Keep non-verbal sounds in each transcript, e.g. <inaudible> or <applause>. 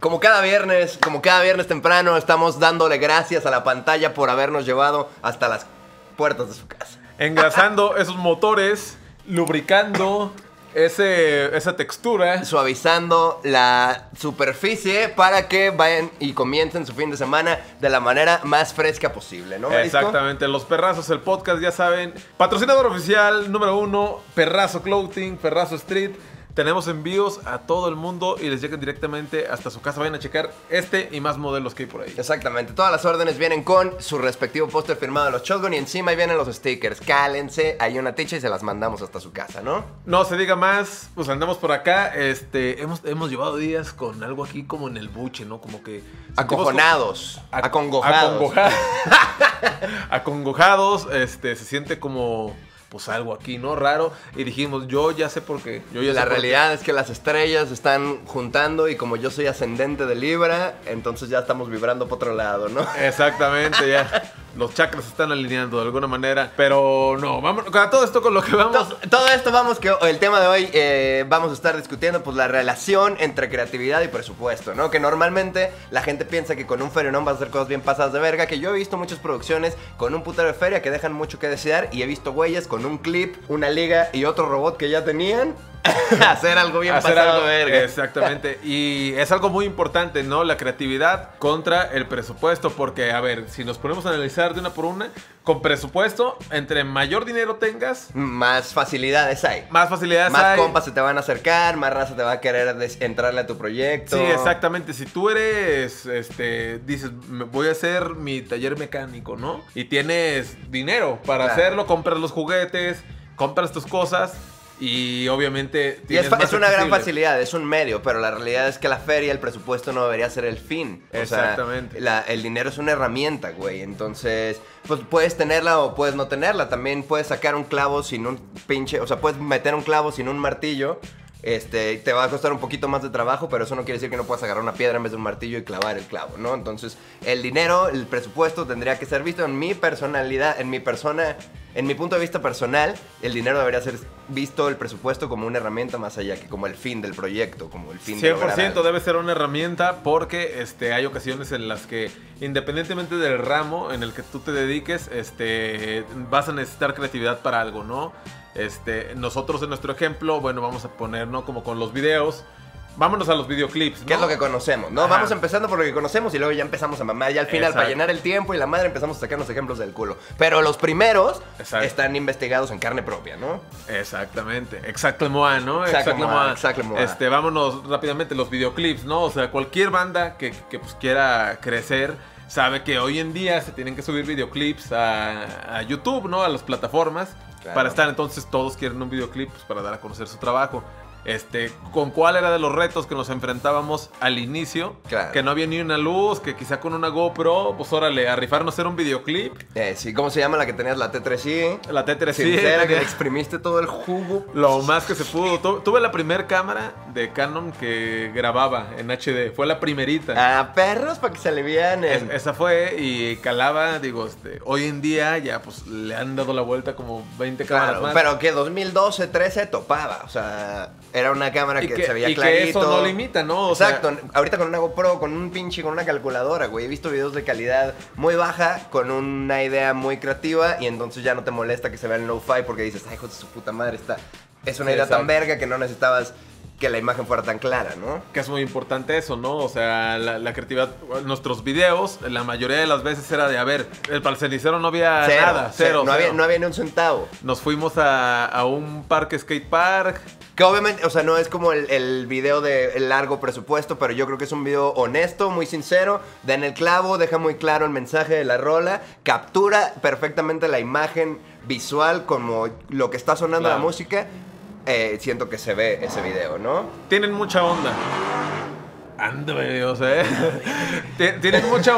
Como cada viernes, como cada viernes temprano, estamos dándole gracias a la pantalla por habernos llevado hasta las puertas de su casa. Engrasando esos motores, lubricando ese, esa textura. Suavizando la superficie para que vayan y comiencen su fin de semana de la manera más fresca posible, ¿no? Marisco? Exactamente, Los Perrazos, el podcast, ya saben. Patrocinador oficial número uno, Perrazo Clothing, Perrazo Street. Tenemos envíos a todo el mundo y les llegan directamente hasta su casa. Vayan a checar este y más modelos que hay por ahí. Exactamente, todas las órdenes vienen con su respectivo póster firmado de los Shotgun y encima ahí vienen los stickers. Cálense, hay una ticha y se las mandamos hasta su casa, ¿no? No se diga más, pues andamos por acá. Este, hemos, hemos llevado días con algo aquí como en el buche, ¿no? Como que. Acojonados, como- ac- acongojados. acongoja- <laughs> Acongojados, este, se siente como. Pues algo aquí, ¿no? Raro. Y dijimos, yo ya sé por qué. Yo ya La realidad es que las estrellas están juntando y como yo soy ascendente de Libra, entonces ya estamos vibrando por otro lado, ¿no? Exactamente, ya. <laughs> Los chakras se están alineando de alguna manera. Pero no, vamos. A todo esto con lo que vamos. To- Todo esto vamos que el tema de hoy eh, vamos a estar discutiendo pues la relación entre creatividad y presupuesto, ¿no? Que normalmente la gente piensa que con un ferión vas a hacer cosas bien pasadas de verga, que yo he visto muchas producciones con un putero de feria que dejan mucho que desear y he visto güeyes con un clip, una liga y otro robot que ya tenían <laughs> hacer algo bien hacer pasado algo verga. Exactamente. <laughs> Y es algo muy importante, ¿no? La creatividad contra el presupuesto. Porque, a ver, si nos ponemos a analizar de una por una, con presupuesto, entre mayor dinero tengas, Más facilidades hay. más facilidades Más hay. compas se te van a acercar, más raza te va a querer des- entrarle a tu proyecto. Sí, exactamente. Si tú eres, este, dices, "Me voy a hacer mi taller mecánico, ¿no? Y tienes dinero para Claro. hacerlo, compras los juguetes, compras tus cosas y obviamente Y es, una gran facilidad, es un medio, pero la realidad es que la feria, el presupuesto no debería ser el fin. O sea, Exactamente. la- el dinero es una herramienta, güey. Entonces, pues puedes tenerla o puedes no tenerla. También puedes sacar un clavo sin un pinche. O sea, puedes meter un clavo sin un martillo. Este, te va a costar un poquito más de trabajo, pero eso no quiere decir que no puedas agarrar una piedra en vez de un martillo y clavar el clavo, ¿no? Entonces, el dinero, el presupuesto tendría que ser visto en mi personalidad, en mi persona, en mi punto de vista personal, el dinero debería ser visto el presupuesto como una herramienta más allá que como el fin del proyecto, como el fin de lograr 100% algo. debe ser una herramienta porque este, hay ocasiones en las que independientemente del ramo en el que tú te dediques, este, vas a necesitar creatividad para algo, ¿no? Este, nosotros en nuestro ejemplo, bueno, vamos a poner, ¿no? Como con los videos. Vámonos a los videoclips, ¿no? ¿Qué es lo que conocemos? ¿no? Ajá. Vamos empezando por lo que conocemos y luego ya empezamos a mamar. Ya al final, Exacto. para llenar el tiempo y la madre, empezamos a sacarnos ejemplos del culo. Pero los primeros Exacto. están investigados en carne propia, ¿no? Exactamente, exactamente, ¿no? Exactamente, Exactamente. exactamente. Este, vámonos rápidamente los videoclips, ¿no? O sea, cualquier banda que, que, pues, quiera crecer sabe que hoy en día se tienen que subir videoclips a, a YouTube, ¿no? A las plataformas Claro. para estar. Entonces todos quieren un videoclip pues, para dar a conocer su trabajo. Este, ¿con cuál era de los retos que nos enfrentábamos al inicio? Claro. Que no había ni una luz, que quizá con una GoPro, pues órale, a rifarnos hacer un videoclip. Eh, sí, ¿cómo se llama la que tenías? La T3i. La T3 Sincera, que le <laughs> exprimiste todo el jugo. Lo más que se pudo. Tu- Tuve la primera cámara de Canon que grababa en HD. Fue la primerita. A perros para que se alivianen. Es- esa fue y calaba, digo, este, hoy en día ya pues le han dado la vuelta como 20 cámaras Claro, más. pero que 2012, 13 topaba. O sea, era una cámara que, que, se veía y que clarito. eso no limita, ¿no? O sea, Exacto, ahorita con una GoPro, con un pinche, con una calculadora, güey. He visto videos de calidad muy baja, con una idea muy creativa, y entonces ya no te molesta que se vea en low-fi porque dices, ay, hijo de su puta madre, está. Es una Sí, idea tan verga que no necesitabas que la imagen fuera tan clara, ¿no? que es muy importante eso, ¿no? O sea, la, la creatividad, nuestros videos, la mayoría de las veces era de, a ver, el para el cenicero no había nada, cero, no, Había, cero. no había ni un centavo. Nos fuimos a, a un parque skate park, Que obviamente, o sea, no es como el, el video de el largo presupuesto, pero yo creo que es un video honesto, muy sincero, da en el clavo, deja muy claro el mensaje de la rola, captura perfectamente la imagen visual como lo que está sonando Claro. la música. Eh, siento que se ve ese video, ¿no? tienen mucha onda. Ándale, o sea, ti- tienen mucha,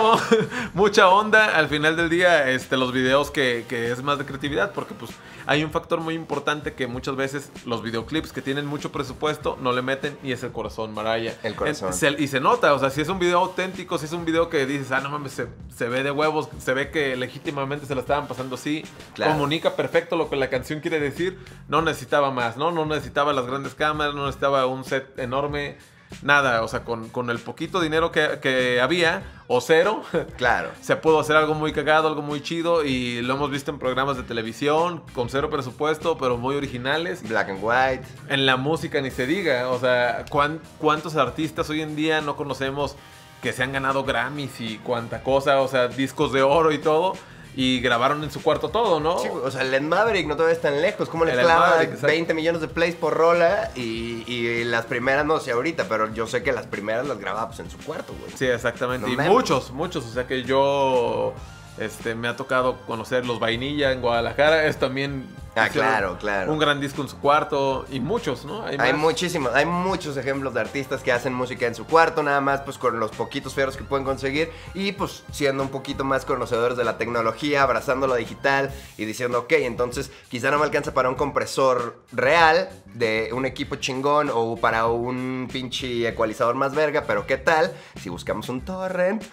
mucha onda al final del día este, los videos que, que es más de creatividad, porque pues hay un factor muy importante que muchas veces los videoclips que tienen mucho presupuesto no le meten y es el corazón, Maraya. El corazón. En- se- y se nota, o sea, si es un video auténtico, si es un video que dices, ah, no mames, se, se ve de huevos, se ve que legítimamente se la estaban pasando así, Claro. comunica perfecto lo que la canción quiere decir, no necesitaba más, ¿no? No necesitaba las grandes cámaras, no necesitaba un set enorme. Nada, o sea, con, con el poquito dinero que, que había, o cero, <laughs> Claro. se pudo hacer algo muy cagado, algo muy chido, y lo hemos visto en programas de televisión, con cero presupuesto, pero muy originales. Black and white. En la música ni se diga, o sea, ¿cuán- ¿cuántos artistas hoy en día no conocemos que se han ganado Grammys y cuánta cosa, o sea, discos de oro y todo, y grabaron en su cuarto todo, ¿no? Sí, o sea, el Ed Maverick no todavía es tan lejos. ¿Cómo le El Ed clava Maverick, exacto. 20 millones de plays por rola? Y, y las primeras, no sé ahorita, pero yo sé que las primeras las grababa pues, en su cuarto, güey. Sí, exactamente. No y muchos, muchos. O sea que yo este, me ha tocado conocer los Vainilla en Guadalajara. Es también. Ah, claro, claro. Un gran disco en su cuarto. Y muchos, ¿no? Hay muchísimos, hay muchos ejemplos de artistas que hacen música en su cuarto, nada más pues con los poquitos fierros que pueden conseguir y pues siendo un poquito más conocedores de la tecnología, abrazando lo digital y diciendo, ok, entonces quizá no me alcanza para un compresor real de un equipo chingón o para un pinche ecualizador más verga, pero ¿qué tal si buscamos un torrent?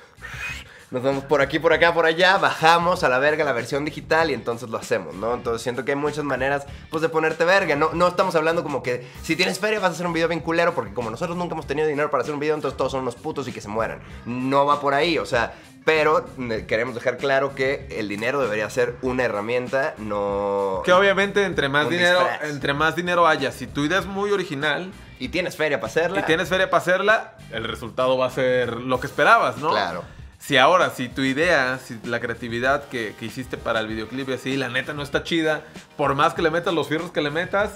Nos vamos por aquí, por acá, por allá, bajamos a la verga la versión digital y entonces lo hacemos, ¿no? Entonces siento que hay muchas maneras, pues, de ponerte verga. No, no estamos hablando como que si tienes feria vas a hacer un video bien culero, porque como nosotros nunca hemos tenido dinero para hacer un video, entonces todos son unos putos y que se mueran. No va por ahí, o sea, pero eh, queremos dejar claro que el dinero debería ser una herramienta, no... Que obviamente entre más dinero, disfraz. entre más dinero haya, si tu idea es muy original Y tienes feria para hacerla. y tienes feria para hacerla, el resultado va a ser lo que esperabas, ¿no? Claro. Si ahora, si tu idea, si la creatividad que, que hiciste para el videoclip así, la neta no está chida, por más que le metas los fierros que le metas,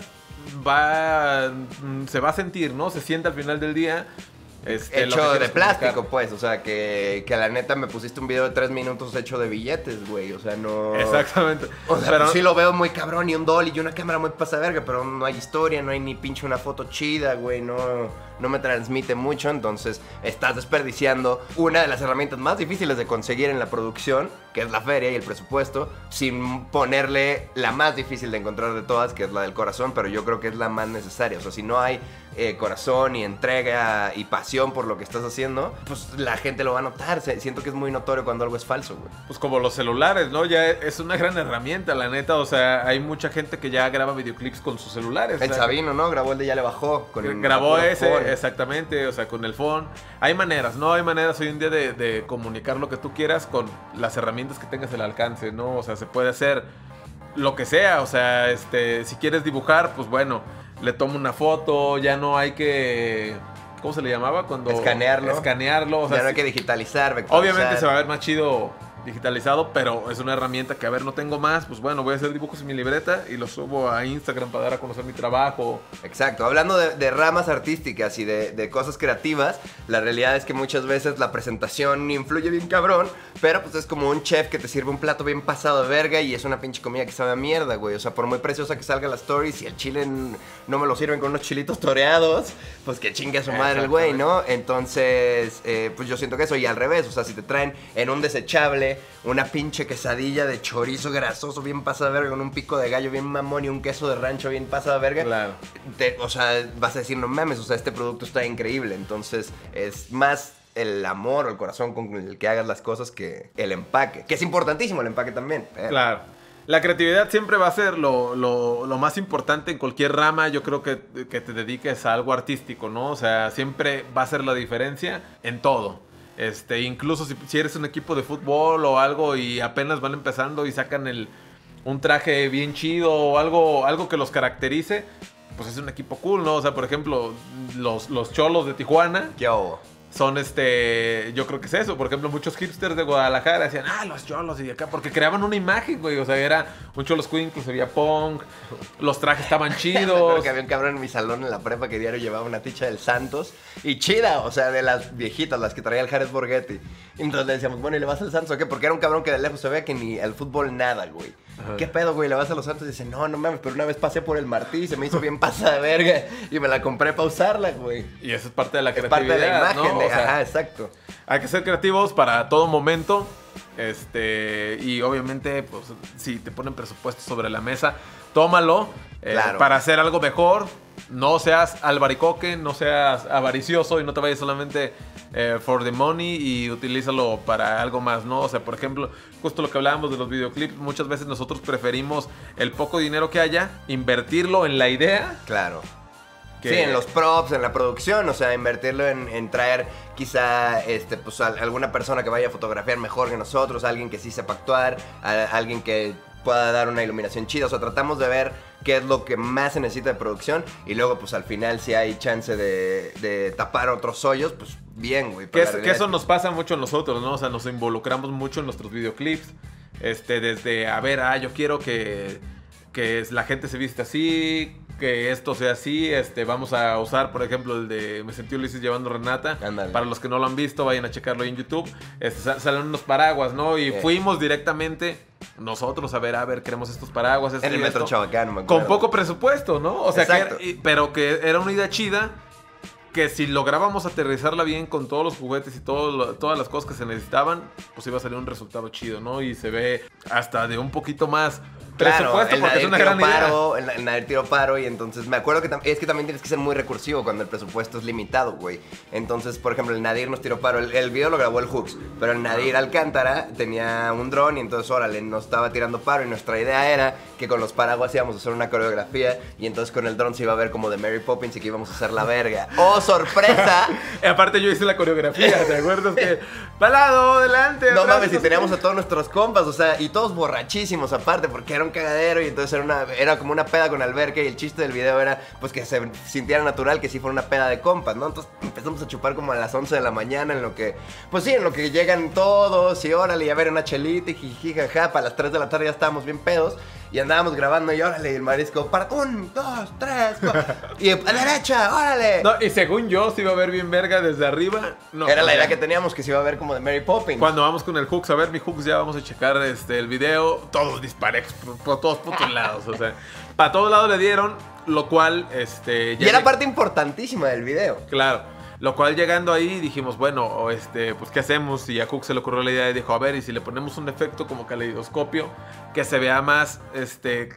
va, mm, se va a sentir, ¿no? Se siente al final del día. Este, Hecho de quieres plástico, pues, o sea, que, que a la neta me pusiste un video de tres minutos hecho de billetes, güey, o sea, no... Exactamente. O sea, Pero- pues sí lo veo muy cabrón y un dolly y una cámara muy pasa verga, pero no hay historia, no hay ni pinche una foto chida, güey, no, no me transmite mucho, entonces estás desperdiciando una de las herramientas más difíciles de conseguir en la producción, que es la feria y el presupuesto, sin ponerle la más difícil de encontrar de todas, que es la del corazón, pero yo creo que es la más necesaria, o sea, si no hay eh, corazón y entrega y pasión por lo que estás haciendo, pues la gente lo va a notar, siento que es muy notorio cuando algo es falso, güey. Pues como los celulares, ¿no? Ya es una gran herramienta, la neta. O sea, hay mucha gente que ya graba videoclips con sus celulares. o El sea, Sabino, ¿no? Grabó el de Ya le bajó. Con grabó con ese, phone. exactamente, o sea, con el phone. Hay maneras, ¿no? Hay maneras hoy en día de, de comunicar lo que tú quieras con las herramientas que tengas al alcance, ¿no? O sea, se puede hacer lo que sea, o sea, este, si quieres dibujar, pues bueno, le tomo una foto, ya no hay que... ¿Cómo se le llamaba? Cuando... Escanearlo. Escanearlo, o sea, ya no hay que digitalizar, vectorizar. Obviamente se va a ver más chido digitalizado, pero es una herramienta que, a ver, no tengo más, pues bueno, voy a hacer dibujos en mi libreta y los subo a Instagram para dar a conocer mi trabajo. Exacto, hablando de, de ramas artísticas y de, de cosas creativas, la realidad es que muchas veces la presentación influye bien cabrón, pero pues es como un chef que te sirve un plato bien pasado de verga y es una pinche comida que sabe a mierda, güey. O sea, por muy preciosa que salga la story, si el chile no me lo sirven con unos chilitos toreados, pues que chingue a su madre el güey, ¿no? Entonces, eh, pues yo siento que eso, y al revés, o sea, si te traen en un desechable una pinche quesadilla de chorizo grasoso bien pasada de verga con un pico de gallo bien mamón y un queso de rancho bien pasado de verga, Claro. te- o sea, vas a decir, no mames, o sea, este producto está increíble. Entonces, es más el amor o el corazón con el que hagas las cosas que el empaque. Que es importantísimo el empaque también. pero- Claro. La creatividad siempre va a ser lo, lo- lo más importante en cualquier rama. Yo creo que, que te dediques a algo artístico, ¿no? O sea, siempre va a ser la diferencia en todo. Este, incluso si, eres un equipo de fútbol o algo y apenas van empezando y sacan el, un traje bien chido o algo, algo que los caracterice, pues es un equipo cool, ¿no? O sea, por ejemplo, los, los cholos de Tijuana Yo. Son este, yo creo que es eso. Por ejemplo, muchos hipsters de Guadalajara decían, ah, los cholos y de acá, porque creaban una imagen, güey. O sea, era un cholos queen que se veía punk, los trajes estaban <laughs> Creo chidos. que había un cabrón en mi salón en la prepa que diario llevaba una ticha del Santos. Y chida, o sea, de las viejitas, las que traía el Jared Borghetti. Entonces le decíamos, bueno, ¿y le vas al Santos o qué? Porque era un cabrón que de lejos se veía que ni el fútbol nada, güey. Ajá. ¿Qué pedo, güey? ¿Le vas a los Santos? Y dice, no, no mames, pero una vez pasé por el Martí y se me hizo bien pasada de verga. Y me la compré para usarla, güey. Y eso es parte de la Es creatividad. parte de la imagen, ¿no? de, O sea, ajá, exacto. Hay que ser creativos para todo momento. Este, y obviamente, pues, si te ponen presupuesto sobre la mesa, tómalo eh, Claro. para hacer algo mejor. No seas albaricoque, no seas avaricioso y no te vayas solamente eh, for the money y utilízalo para algo más, ¿no? O sea, por ejemplo, justo lo que hablábamos de los videoclips, muchas veces nosotros preferimos el poco dinero que haya, invertirlo en la idea Claro. Que- Sí, en los props, en la producción, o sea, invertirlo en, en traer quizá este, pues, al- alguna persona que vaya a fotografiar mejor que nosotros, alguien que sí sepa actuar, a- alguien que pueda dar una iluminación chida. O sea, tratamos de ver qué es lo que más se necesita de producción y luego, pues al final, si hay chance de, de tapar otros hoyos, pues bien, güey. Que, pero es- la que realidad eso es nos pasa mucho a nosotros, ¿no? O sea, nos involucramos mucho en nuestros videoclips. Este, desde, a ver, ah, yo quiero que, que la gente se viste así, que esto sea así. Este, vamos a usar, por ejemplo, el de Me sentí Ulises llevando Renata. Ándale. Para los que no lo han visto, vayan a checarlo ahí en YouTube. Este, sa- salen unos paraguas, ¿no? Y fuimos directamente nosotros a ver, a ver, queremos estos paraguas. esto En el y Metro esto. Chabacano, me acuerdo. Con poco presupuesto, ¿no? O sea, que era- pero que era una idea chida. Que si lográbamos aterrizarla bien con todos los juguetes y todo todas las cosas que se necesitaban, pues iba a salir un resultado chido, ¿no? Y se ve hasta de un poquito más Claro, presupuesto el porque es una tiro gran idea. paro, el, el Nadir tiro paro y entonces me acuerdo que es que también tienes que ser muy recursivo cuando el presupuesto es limitado, güey. Entonces, por ejemplo, el Nadir nos tiró paro, el, el video lo grabó el Hooks, pero el Nadir Alcántara tenía un dron y entonces, órale, nos estaba tirando paro y nuestra idea era que con los paraguas íbamos a hacer una coreografía y entonces con el dron se iba a ver como de Mary Poppins y que íbamos a hacer la verga. ¡Oh, sorpresa! <laughs> Y aparte yo hice la coreografía, ¿te acuerdas? que palado, adelante. No atrás, mames, y teníamos a todos nuestros compas, o sea, y todos borrachísimos aparte, porque era un cagadero y entonces era, una, era como una peda con alberca y el chiste del video era pues que se sintiera natural que sí fuera una peda de compas, ¿no? Entonces empezamos a chupar como a las 11 de la mañana en lo que, pues sí, en lo que llegan todos y órale, y a ver una chelita y jaja, para las 3 de la tarde ya estábamos bien pedos. Y andábamos grabando y órale, y el marisco, para un, dos, tres, cuatro, y a la derecha, órale. No, y según yo, se iba a ver bien verga desde arriba. No, era la idea que teníamos que se iba a ver como de Mary Poppins. Cuando vamos con el Hooks, a ver mi Hooks, ya vamos a checar este, el video. Todos disparejos, por, por todos putos <laughs> lados. O sea, para todos lados le dieron, lo cual, este. y ya era lleg- parte importantísima del video. Claro. Lo cual llegando ahí dijimos, bueno, este, pues ¿qué hacemos? Y a Cook se le ocurrió la idea y dijo, a ver, y si le ponemos un efecto como caleidoscopio que se vea más, este,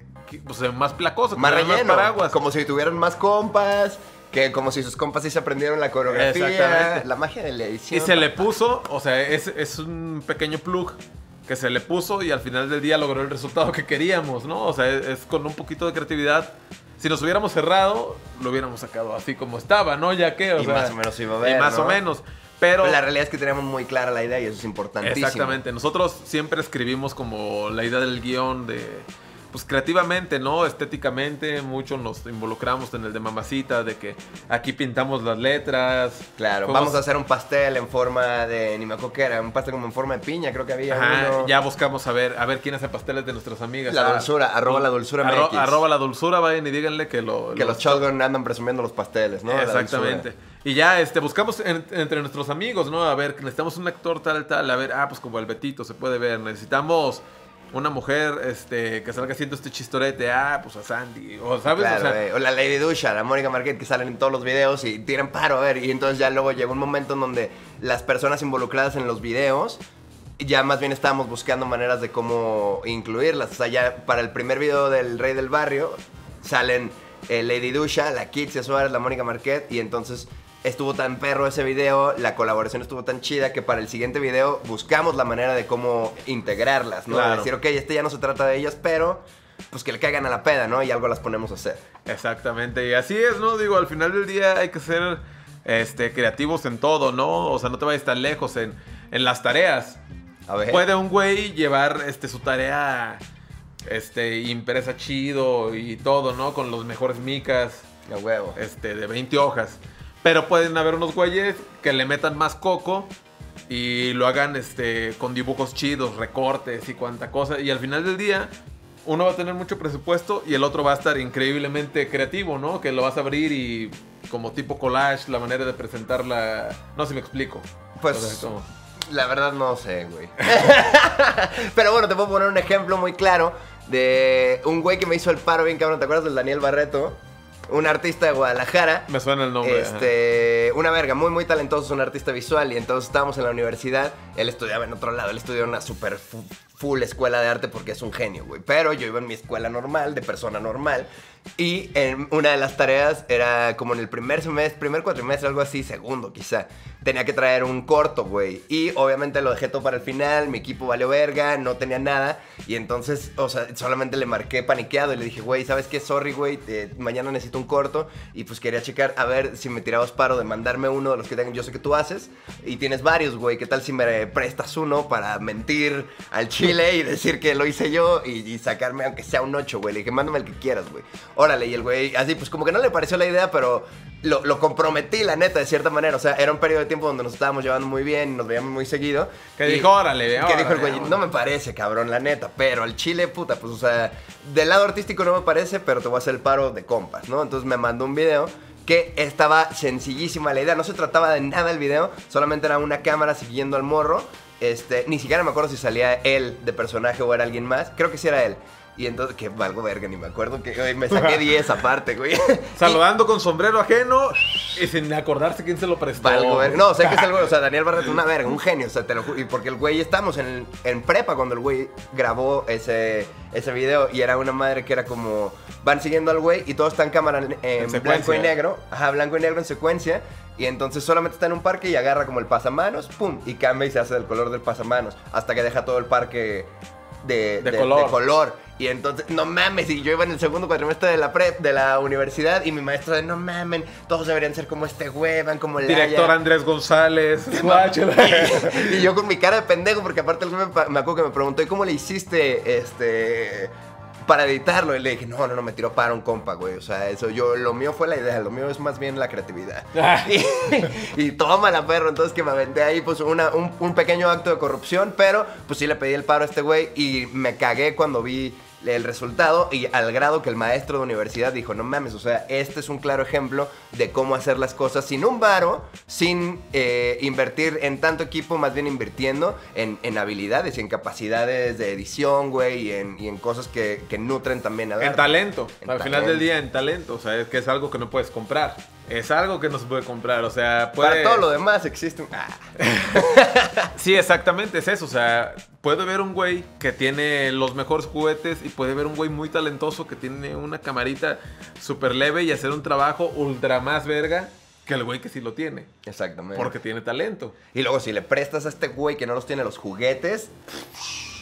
pues más placoso, más relleno. paraguas. Como si tuvieran más compas. Que como si sus compas sí se aprendieron la coreografía. Exactamente. La magia de la edición. Y se le puso, o sea, es, es un pequeño plug que se le puso y al final del día logró el resultado que queríamos, ¿no? O sea, es, es con un poquito de creatividad. Si nos hubiéramos cerrado, lo hubiéramos sacado así como estaba, ¿no? Ya que, o Y sea, más o menos iba a ver, Y más ¿no? o menos. Pero, Pero la realidad es que teníamos muy clara la idea y eso es importantísimo. Exactamente. Nosotros siempre escribimos como la idea del guion de. Pues creativamente, ¿no? Estéticamente, mucho nos involucramos en el de mamacita, de que aquí pintamos las letras. Claro, Fuimos- vamos a hacer un pastel en forma de. Ni me acuerdo qué era, un pastel como en forma de piña, creo que había Ajá, uno. ya buscamos a ver, a ver quién hace pasteles de nuestras amigas. La Ah, dulzura, arroba la dulzura arro- MX. arroba la dulzura, vayan y díganle que lo. Que lo- los Shotgun andan presumiendo los pasteles, ¿no? Exactamente. Y ya este, buscamos en- entre nuestros amigos, ¿no? A ver, necesitamos un actor tal, tal. A ver, ah, pues como el Betito se puede ver. Necesitamos una mujer este, que salga haciendo este chistorete. Ah, pues a Sandy. O, ¿sabes? Claro, o sea, güey. o la Lady Dusha, la Mónica Marquette, que salen en todos los videos y tiran paro, a ver. Y entonces ya luego llegó un momento en donde las personas involucradas en los videos ya más bien estábamos buscando maneras de cómo incluirlas. O sea, ya para el primer video del Rey del Barrio salen eh, Lady Dusha, la Kitsia Suárez, la Mónica Marquette y entonces estuvo tan perro ese video, la colaboración estuvo tan chida que para el siguiente video buscamos la manera de cómo integrarlas, ¿no? De Claro. decir, ok, este ya no se trata de ellas, pero pues que le caigan a la peda, ¿no? Y algo las ponemos a hacer. Exactamente, y así es, ¿no? Digo, al final del día hay que ser este, creativos en todo, ¿no? O sea, no te vayas tan lejos en, en las tareas. A ver. Puede un güey llevar este, su tarea este, impresa chido y todo, ¿no? Con los mejores micas A huevo. este, de 20 hojas. Pero pueden haber unos güeyes que le metan más coco y lo hagan este, con dibujos chidos, recortes y cuanta cosa. Y al final del día, uno va a tener mucho presupuesto y el otro va a estar increíblemente creativo, ¿no? Que lo vas a abrir y como tipo collage, la manera de presentarla. No sé si me explico. Pues- O sea, como- La verdad no sé, güey. <laughs> Pero bueno, te puedo poner un ejemplo muy claro de un güey que me hizo el paro bien cabrón. ¿Te acuerdas del Daniel Barreto? Un artista de Guadalajara. Me suena el nombre. ajá. Este, una verga, muy muy talentoso, un artista visual y entonces estábamos en la universidad, él estudiaba en otro lado, él estudió en una super fu- full escuela de arte porque es un genio, güey, pero yo iba en mi escuela normal, de persona normal, Y en una de las tareas era como en el primer semestre, primer cuatrimestre, algo así, segundo quizá. Tenía que traer un corto, güey. Y obviamente lo dejé todo para el final, mi equipo valió verga, no tenía nada. Y entonces, o sea, solamente le marqué paniqueado y le dije, güey, ¿sabes qué? Sorry, güey, mañana necesito un corto. Y pues quería checar a ver si me tirabas paro de mandarme uno de los que tengo, yo sé que tú haces. Y tienes varios, güey. ¿Qué tal si me prestas uno para mentir al chile y decir que lo hice yo y, y sacarme aunque sea un 8, güey? Le dije, mándame el que quieras, güey. Órale, y el güey, así, pues como que no le pareció la idea, pero lo, lo comprometí, la neta, de cierta manera. O sea, era un periodo de tiempo donde nos estábamos llevando muy bien, nos veíamos muy seguido. Que dijo, órale, Que órale, dijo el güey, no me parece, cabrón, la neta. Pero al chile, puta, pues, o sea, del lado artístico no me parece, pero te voy a hacer el paro de compas, ¿no? Entonces me mandó un video que estaba sencillísima la idea. No se trataba de nada el video, solamente era una cámara siguiendo al morro. Este, ni siquiera me acuerdo si salía él de personaje o era alguien más. Creo que sí era él. Y entonces, que valgo verga, ni me acuerdo que me saqué 10 aparte, güey. <laughs> Saludando con sombrero ajeno y sin acordarse quién se lo prestó. Valgo verga. No, sé que es el güey, o sea, Daniel Barreto, una verga, un genio, o sea, te lo y porque el güey, estamos en, en prepa cuando el güey grabó ese, ese video y era una madre que era como, van siguiendo al güey y todo está en cámara en, blanco y negro, ajá, blanco y negro en secuencia, y entonces solamente está en un parque y agarra como el pasamanos, pum, y cambia y se hace del color del pasamanos, hasta que deja todo el parque de, De color. color. Y entonces, no mames, y yo iba en el segundo cuatrimestre de la prep, de la universidad, y mi maestra de, no mamen, todos deberían ser como este güey, van como el Director Andrés González. <laughs> Y yo con mi cara de pendejo, porque aparte el me, me acuerdo que me preguntó, ¿y cómo le hiciste este para editarlo? Y le dije, no, no, no, me tiró para un compa, güey. O sea, eso yo, lo mío fue la idea, lo mío es más bien la creatividad. <laughs> <laughs> y, y toma la perro, entonces que me aventé ahí, pues una- un, un pequeño acto de corrupción, pero pues sí le pedí el paro a este güey y me cagué cuando vi el resultado y al grado que el maestro de universidad dijo, no mames, o sea, este es un claro ejemplo de cómo hacer las cosas sin un varo, sin eh, invertir en tanto equipo, más bien invirtiendo en, en habilidades y en capacidades de edición, güey, y en, y en cosas que, que nutren también a En talento. En Al final del día, en talento. O sea, es que es algo que no puedes comprar. Es algo que no se puede comprar. O sea, puede... Para todo lo demás existe un... Ah. <laughs> Sí, exactamente, es eso. O sea, puede ver un güey que tiene los mejores juguetes y puede ver un güey muy talentoso que tiene una camarita súper leve y hacer un trabajo ultra más verga que el güey que sí lo tiene. Exactamente. Porque tiene talento. Y luego si le prestas a este güey que no los tiene los juguetes,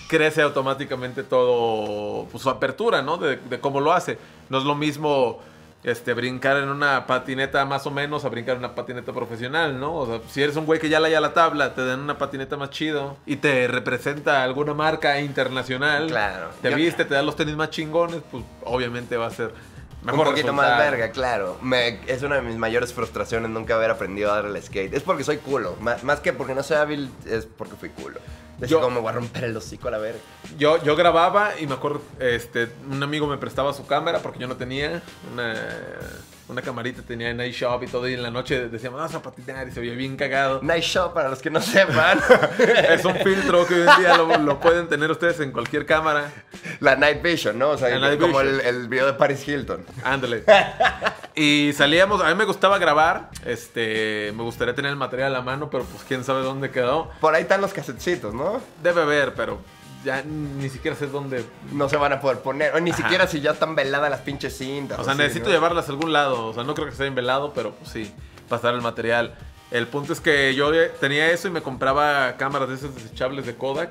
Crece automáticamente todo, pues su apertura, ¿no? De, de cómo lo hace. No es lo mismo este, brincar en una patineta más o menos a brincar en una patineta profesional, ¿no? O sea, si eres un güey que ya la ya la tabla, te dan una patineta más chido y te representa alguna marca internacional. Claro. Te Yo- viste, te dan los tenis más chingones, pues obviamente va a ser mejor un poquito más verga, claro. Me- es una de mis mayores frustraciones nunca haber aprendido a dar el skate. Es porque soy culo. Más, más que porque no soy hábil, es porque fui culo. De Yo- como me voy a romper el hocico a la verga. Yo, yo grababa y me acuerdo, este, un amigo me prestaba su cámara porque yo no tenía una, una camarita, tenía en iShop y todo, y en la noche decíamos, vamos a patinar y se veía bien cagado. Nice shot para los que no sepan. <laughs> Es un filtro que hoy en día lo, lo pueden tener ustedes en cualquier cámara. la Night Vision, ¿no? O sea, Night como el video de Paris Hilton. Ándale. Y salíamos, a mí me gustaba grabar, este, me gustaría tener el material a la mano, pero pues quién sabe dónde quedó. Por ahí están los casetcitos, ¿no? Debe haber, pero ya ni siquiera sé dónde. No se van a poder poner. O ni Ajá. siquiera si ya están veladas las pinches cintas. O sea, necesito ¿no? llevarlas a algún lado. O sea, no creo que estén velado, pero pues sí, pasar el material. El punto es que yo tenía eso y me compraba cámaras de esas desechables de Kodak.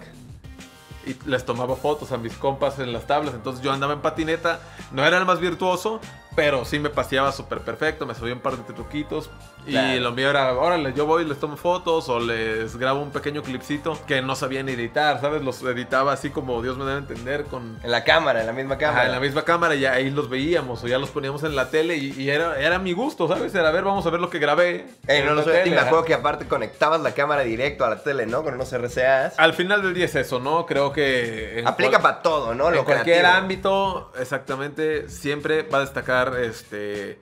Y les tomaba fotos a mis compas en las tablas. Entonces yo andaba en patineta. No era el más virtuoso, pero sí me paseaba súper perfecto. Me subía un par de truquitos. Y Claro. lo mío era, órale, yo voy y les tomo fotos o les grabo un pequeño clipcito que no sabían editar, ¿sabes? Los editaba así como Dios me debe entender con En la cámara, en la misma cámara. Ajá, en la misma cámara y ahí los veíamos o ya los poníamos en la tele y, y era, era mi gusto, ¿sabes? Era, a ver, vamos a ver lo que grabé. Ey, en no lo tele, y me acuerdo que aparte conectabas la cámara directo a la tele, ¿no? Con unos RCAs. Al final del día es eso, ¿no? Creo que... en Aplica para todo, ¿no? En Lo cualquier creativo. ámbito, exactamente, siempre va a destacar este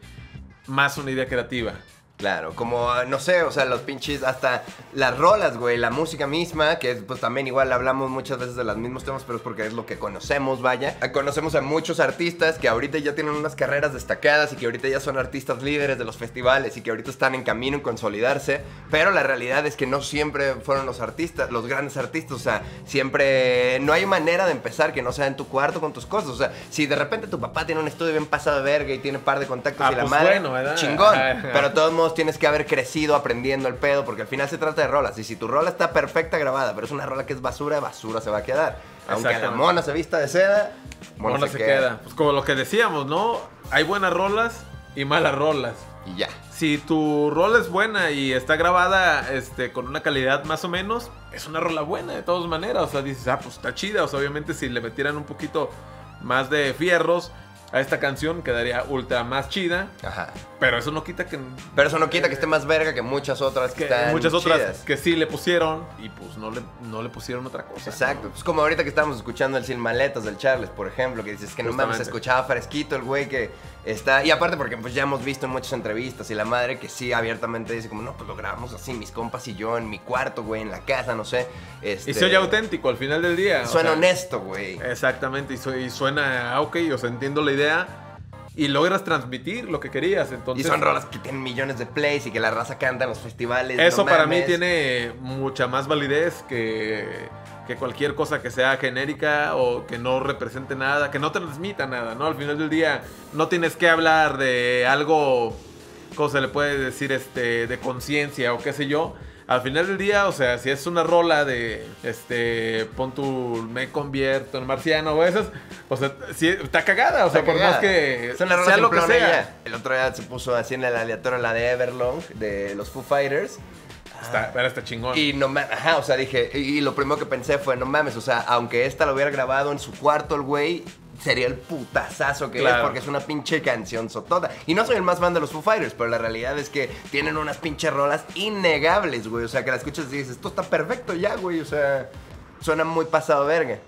más una idea creativa. Claro, como, ah, no sé, o sea, los pinches, hasta las rolas, güey, la música misma, que es, pues también igual hablamos muchas veces de los mismos temas, pero es porque es lo que conocemos, vaya. Ah, Conocemos a muchos artistas que ahorita ya tienen unas carreras destacadas y que ahorita ya son artistas líderes de los festivales y que ahorita están en camino en consolidarse, pero la realidad es que no siempre fueron los artistas, los grandes artistas, o sea, siempre no hay manera de empezar que no sea en tu cuarto con tus cosas, o sea, si de repente tu papá tiene un estudio bien pasado de verga y tiene un par de contactos Ah, y la pues madre, bueno, chingón, pero todos modos tienes que haber crecido aprendiendo el pedo, porque al final se trata de rolas. Y si tu rola está perfecta grabada, pero es una rola que es basura, basura se va a quedar. Aunque la mona se vista de seda, mona, se, queda. Pues como lo que decíamos, ¿no? Hay buenas rolas y malas rolas. Y ya. Si tu rola es buena y está grabada este, con una calidad más o menos, es una rola buena de todas maneras. O sea, dices, ah, pues está chida. O sea, obviamente si le metieran un poquito más de fierros a esta canción, quedaría ultra más chida. Ajá. Pero eso no quita que... Pero eso no quita que esté más verga que muchas otras que, que están muchas otras chidas. que sí le pusieron y pues no le, no le pusieron otra cosa. Exacto, pues como ahorita que estamos escuchando el Sin Maletas del Charles, por ejemplo, que dices que no mames, escuchaba fresquito el güey que está. Y aparte, porque pues ya hemos visto en muchas entrevistas y la madre que sí abiertamente dice, como no, pues lo grabamos así, mis compas y yo en mi cuarto, güey, en la casa, no sé. Este, Y se oye auténtico al final del día. o Suena sea, honesto, güey. Exactamente, y, su- y suena, ah, ok, o sea, entiendo la idea y logras transmitir lo que querías. Entonces, Y son rolas que tienen millones de plays y que la raza canta en los festivales. Eso no para mí tiene mucha más validez que, que cualquier cosa que sea genérica o que no represente nada, que no transmita nada, ¿no? Al final del día no tienes que hablar de algo, ¿cómo se le puede decir? Este, de conciencia o qué sé yo. Al final del día, o sea, si es una rola de, este, pon tu, me convierto en marciano o esas, o sea, sí, está cagada, o sea, por más que Es una rola sea lo que sea. ya. El otro día se puso así en el aleatorio la de Everlong, de los Foo Fighters. Está, pero está chingón. Y no mames, ajá, o sea, dije, y, y lo primero que pensé fue, no mames, o sea, aunque esta lo hubiera grabado en su cuarto el güey, sería el putazazo que es, porque es una pinche canción sotota. Y no soy el más fan de los Foo Fighters, pero la realidad es que tienen unas pinches rolas innegables, güey. O sea, que la escuchas y dices, esto está perfecto ya, güey. O sea, suena muy pasado verga.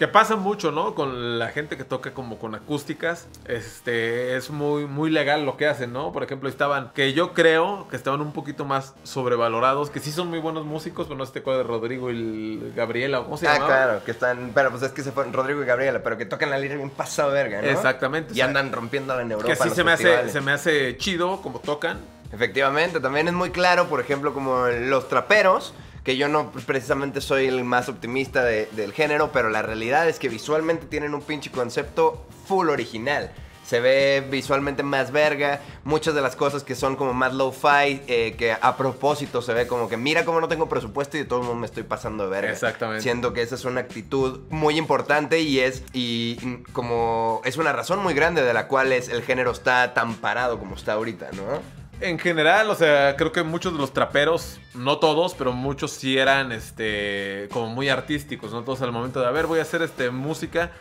Que pasa mucho, ¿no? Con la gente que toca como con acústicas. Este, es muy, muy legal lo que hacen, ¿no? Por ejemplo, estaban, que yo creo que estaban un poquito más sobrevalorados, que sí son muy buenos músicos, pero no sé de Rodrigo y el Gabriela, ¿cómo se Ah, llama? claro, que están, pero pues es que se fueron Rodrigo y Gabriela, pero que tocan la lira bien pasado verga, ¿no? Exactamente, o Y sea, andan rompiéndola en Europa. Que sí se me, hace, se me hace chido como tocan. Efectivamente, también es muy claro, por ejemplo, como los traperos, que yo no precisamente soy el más optimista de- del género, pero la realidad es que visualmente tienen un pinche concepto full original. Se ve visualmente más verga, muchas de las cosas que son como más low-fi, eh, que a propósito se ve como que mira cómo no tengo presupuesto y de todo mundo me estoy pasando de verga. Exactamente. Siento que esa es una actitud muy importante y es, y como, es una razón muy grande de la cual es, el género está tan parado como está ahorita, ¿no? En general, o sea, creo que muchos de los traperos, no todos, pero muchos sí eran este como muy artísticos, ¿no? Todos al momento de, a ver, voy a hacer este música,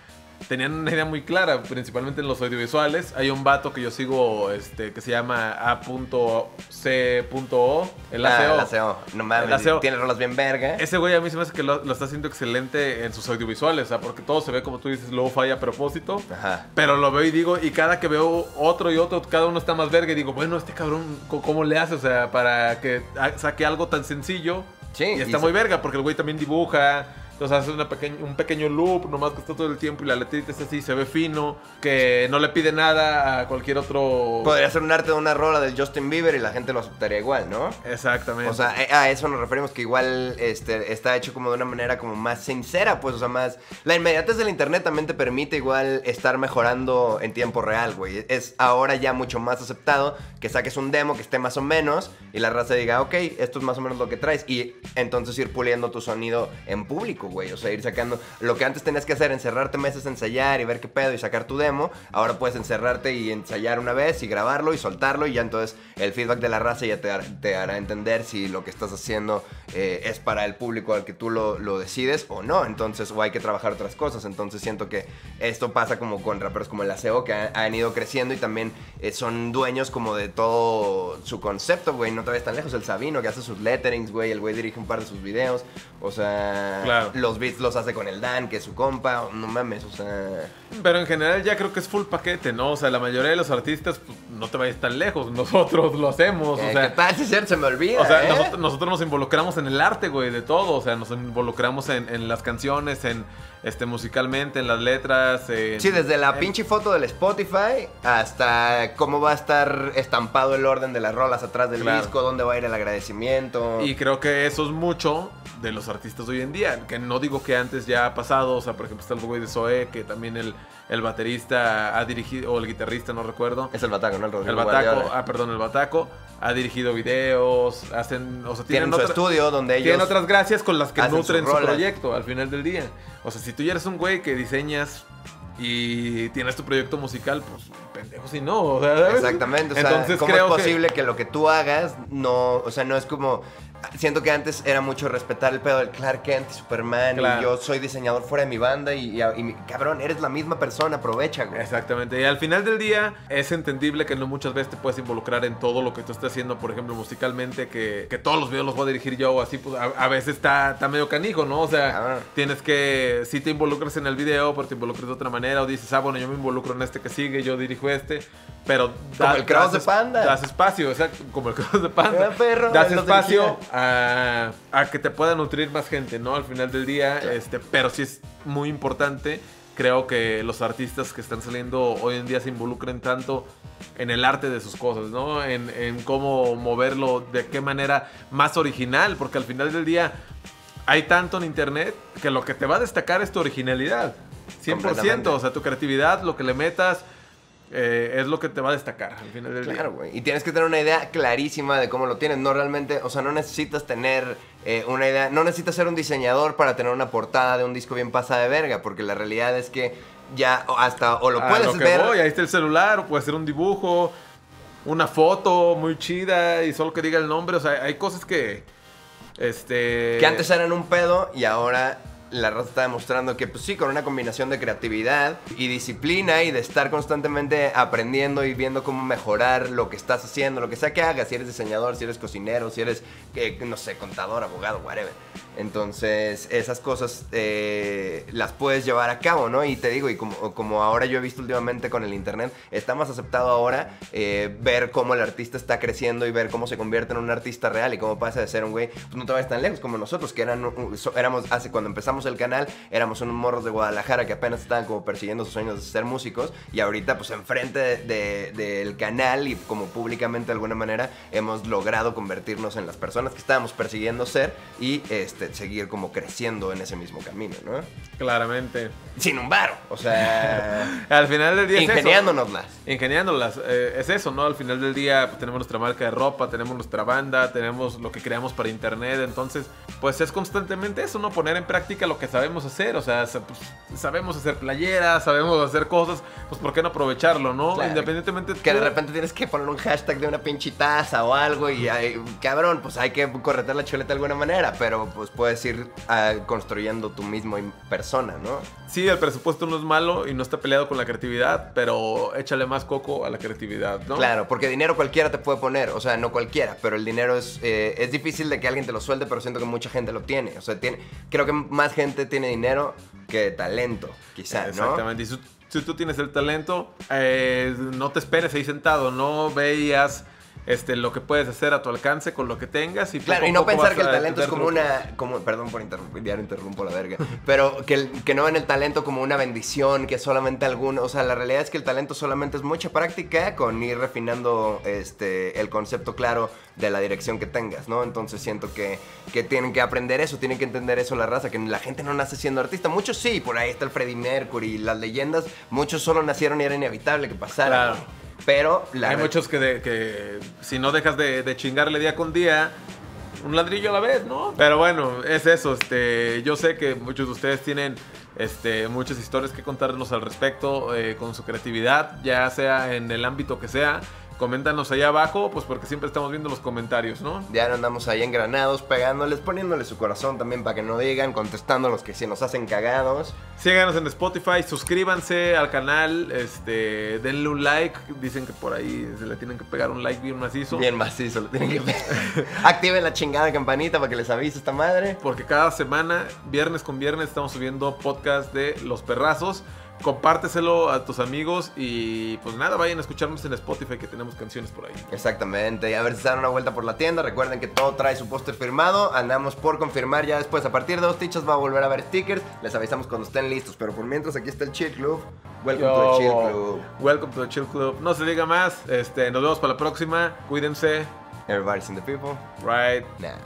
tenían una idea muy clara, principalmente en los audiovisuales. Hay un vato que yo sigo este que se llama A.C.O, el Ah, ACO. el ACO. No mames, ACO. tiene rolas bien verga. Ese güey a mí se me hace que lo, lo está haciendo excelente en sus audiovisuales, sea, porque todo se ve como tú dices, low fi a propósito. Ajá. Pero lo veo y digo, y cada que veo otro y otro, cada uno está más verga. Y digo, bueno, este cabrón, ¿cómo le hace? O sea, para que saque algo tan sencillo. Sí, Y y está se- muy verga, porque el güey también dibuja. Entonces hace una pequeña, un pequeño loop, nomás que está todo el tiempo y la letrita es así, se ve fino, que no le pide nada a cualquier otro... Podría ser un arte de una rola del Justin Bieber y la gente lo aceptaría igual, ¿no? Exactamente. O sea, eh, a eso nos referimos que igual este, está hecho como de una manera como más sincera, pues, o sea, más... La inmediatez del internet también te permite igual estar mejorando en tiempo real, güey. Es ahora ya mucho más aceptado que saques un demo que esté más o menos y la raza diga, ok, esto es más o menos lo que traes. Y entonces ir puliendo tu sonido en público, güey. O sea, ir sacando... Lo que antes tenías que hacer, encerrarte meses ensayar y ver qué pedo y sacar tu demo, ahora puedes encerrarte y ensayar una vez y grabarlo y soltarlo y ya entonces el feedback de la raza ya te, te hará entender si lo que estás haciendo eh, es para el público al que tú lo, lo decides o no. Entonces, o hay que trabajar otras cosas. Entonces siento que esto pasa como con raperos como el ACO que ha- han ido creciendo y también eh, son dueños como de todo su concepto, güey. No te vayas tan lejos. El Sabino que hace sus letterings, güey. El güey dirige un par de sus videos. O sea, Claro. los beats los hace con el Dan, que es su compa, no mames, o sea... Pero en general ya creo que es full paquete, ¿no? O sea, la mayoría de los artistas, pues, no te vayas tan lejos, <laughs> nosotros lo hacemos, o Eh, sea... Es cierto, se me olvida, O sea, ¿eh? nosotros, nosotros nos involucramos en el arte, güey, de todo. O sea, nos involucramos en, en las canciones, en este musicalmente, en las letras. en- Sí, desde la en- pinche foto del Spotify hasta cómo va a estar estampado el orden de las rolas atrás del Claro. disco, dónde va a ir el agradecimiento. Y creo que eso es mucho de los artistas de hoy en día. Que no digo que antes ya ha pasado. O sea, por ejemplo, está el güey de Zoé, que también el, el baterista ha dirigido, o el guitarrista, no recuerdo. Es el bataco, ¿no? El, Rodrigo El Bataco, ah, perdón, el Bataco ha dirigido videos, hacen, o sea, Tienen tienen, su otra- estudio donde ellos... tienen otras gracias con las que nutren su proyecto al final del día. O sea, si tú ya eres un güey que diseñas y tienes tu proyecto musical, pues pendejo si no, o sea, ¿sabes? Exactamente, o sea, Entonces ¿cómo creo es que- posible que... lo que tú hagas no, o sea, no es como siento que antes era mucho respetar el pedo del Clark Kent y Superman Claro. y yo soy diseñador fuera de mi banda y, y- y mi- cabrón, eres la misma persona, aprovecha, güey. Exactamente. Y al final del día es entendible que no muchas veces te puedes involucrar en todo lo que tú estés haciendo, por ejemplo, musicalmente, que, que todos los videos los voy a dirigir yo o así, pues a, a veces está, está medio canijo, ¿no? O sea, Cabrón. tienes que, si te involucras en el video, pero te involucras de otra manera, o dices, ah, bueno, yo me involucro en este que sigue, yo dirijo este, pero... Como el Cross de Panda. Das espacio, exacto, como el <laughs> cross de panda. Perro, das espacio dirigía. A, a que te pueda nutrir más gente, ¿no? Al final del día, este, pero sí es muy importante creo que los artistas que están saliendo hoy en día se involucren tanto en el arte de sus cosas, ¿no? En, en cómo moverlo, de qué manera más original, porque al final del día hay tanto en internet que lo que te va a destacar es tu originalidad. 100%, Completamente. o sea, tu creatividad, lo que le metas, eh, es lo que te va a destacar al final del Claro, día. güey. Y tienes que tener una idea clarísima de cómo lo tienes. No realmente, o sea, no necesitas tener eh, una idea, no necesitas ser un diseñador para tener una portada de un disco bien pasada de verga, porque la realidad es que ya hasta o lo A puedes lo que ver. voy, ahí está el celular, o puede ser un dibujo, una foto muy chida y solo que diga el nombre. O sea, hay cosas que. Este. Que antes eran un pedo y ahora la raza está demostrando que, pues sí, con una combinación de creatividad y disciplina y de estar constantemente aprendiendo y viendo cómo mejorar lo que estás haciendo, lo que sea que hagas, si eres diseñador, si eres cocinero, si eres, eh, no sé, contador, abogado, whatever. Entonces, esas cosas eh, las puedes llevar a cabo, ¿no? Y te digo, y como, como ahora yo he visto últimamente con el internet, está más aceptado ahora eh, ver cómo el artista está creciendo y ver cómo se convierte en un artista real y cómo pasa de ser un güey, pues no te vayas tan lejos como nosotros, que eran, éramos, hace cuando empezamos el canal, éramos unos morros de Guadalajara que apenas estaban como persiguiendo sus sueños de ser músicos y ahorita pues enfrente de- de- del canal y como públicamente de alguna manera hemos logrado convertirnos en las personas que estábamos persiguiendo ser y este, seguir como creciendo en ese mismo camino, ¿no? Claramente. Sin un varo, o sea, <laughs> Al final del día. es ingeniándonoslas. Ingeniándolas. eh, es eso, ¿no? Al final del día pues, tenemos nuestra marca de ropa, tenemos nuestra banda, tenemos lo que creamos para internet. Entonces, pues es constantemente eso, ¿no? Poner en práctica lo que sabemos hacer. O sea, pues, sabemos hacer playeras, sabemos hacer cosas. Pues, ¿por qué no aprovecharlo, no? Claro. Independientemente Que de tú- repente tienes que poner un hashtag de una pinche taza o algo y ay, cabrón, pues hay que correter la chuleta de alguna manera, pero pues puedes ir ah, construyendo tú mismo en persona, ¿no? Sí, el presupuesto no es malo y no está peleado con la creatividad, pero échale más coco a la creatividad, ¿no? Claro, porque dinero cualquiera te puede poner, o sea, no cualquiera, pero el dinero es, eh, es difícil de que alguien te lo suelte, pero siento que mucha gente lo tiene, o sea, tiene, creo que más gente tiene dinero que talento, quizás, ¿no? Exactamente. Y si, tú tienes el talento, eh, no te esperes ahí sentado, no veas este, lo que puedes hacer a tu alcance con lo que tengas. Y Claro, y no pensar que el talento es como una. Como, perdón por interrumpir, ya interrumpo la verga. <laughs> Pero que, que no ven el talento como una bendición, que solamente alguno. O sea, la realidad es que el talento solamente es mucha práctica con ir refinando este, el concepto claro de la dirección que tengas, ¿no? Entonces siento que, que tienen que aprender eso, tienen que entender eso la raza, que la gente no nace siendo artista. Muchos sí, por ahí está el Freddie Mercury, las leyendas, muchos solo nacieron y era inevitable que pasara. Claro. Pero la Hay muchos que, de- que si no dejas de, de chingarle día con día, un ladrillo a la vez, ¿no? Pero bueno, es eso. Este, yo sé que muchos de ustedes tienen este, muchas historias que contarnos al respecto eh, con su creatividad, ya sea en el ámbito que sea. Coméntanos ahí abajo, pues porque siempre estamos viendo los comentarios, ¿no? Ya no andamos ahí engranados, pegándoles, poniéndoles su corazón también para que no digan, contestando los que se nos hacen cagados. Síganos en Spotify, suscríbanse al canal, este, denle un like. Dicen que por ahí se le tienen que pegar un like bien macizo. Bien macizo, lo tienen que pegar. <laughs> Activen la chingada campanita para que les avise esta madre. Porque cada semana, viernes con viernes, estamos subiendo podcast de Los Perrazos. Compárteselo a tus amigos y pues nada, vayan a escucharnos en Spotify que tenemos canciones por ahí. Exactamente, y a ver si se dan una vuelta por la tienda. Recuerden que todo trae su póster firmado. Andamos por confirmar ya después. A partir de dos tichas va a volver a haber stickers. Les avisamos cuando estén listos. Pero por mientras, aquí está el Chill Club. Welcome to the Chill Club. Welcome to the Chill Club. No se diga más. Este, nos vemos para la próxima. Cuídense. Everybody's in the people. Right now.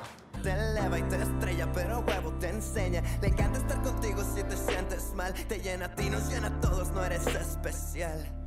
Te eleva y te estrella, pero huevo te enseña. Le encanta estar contigo si te sientes mal. Te llena a ti, nos llena a todos, no eres especial.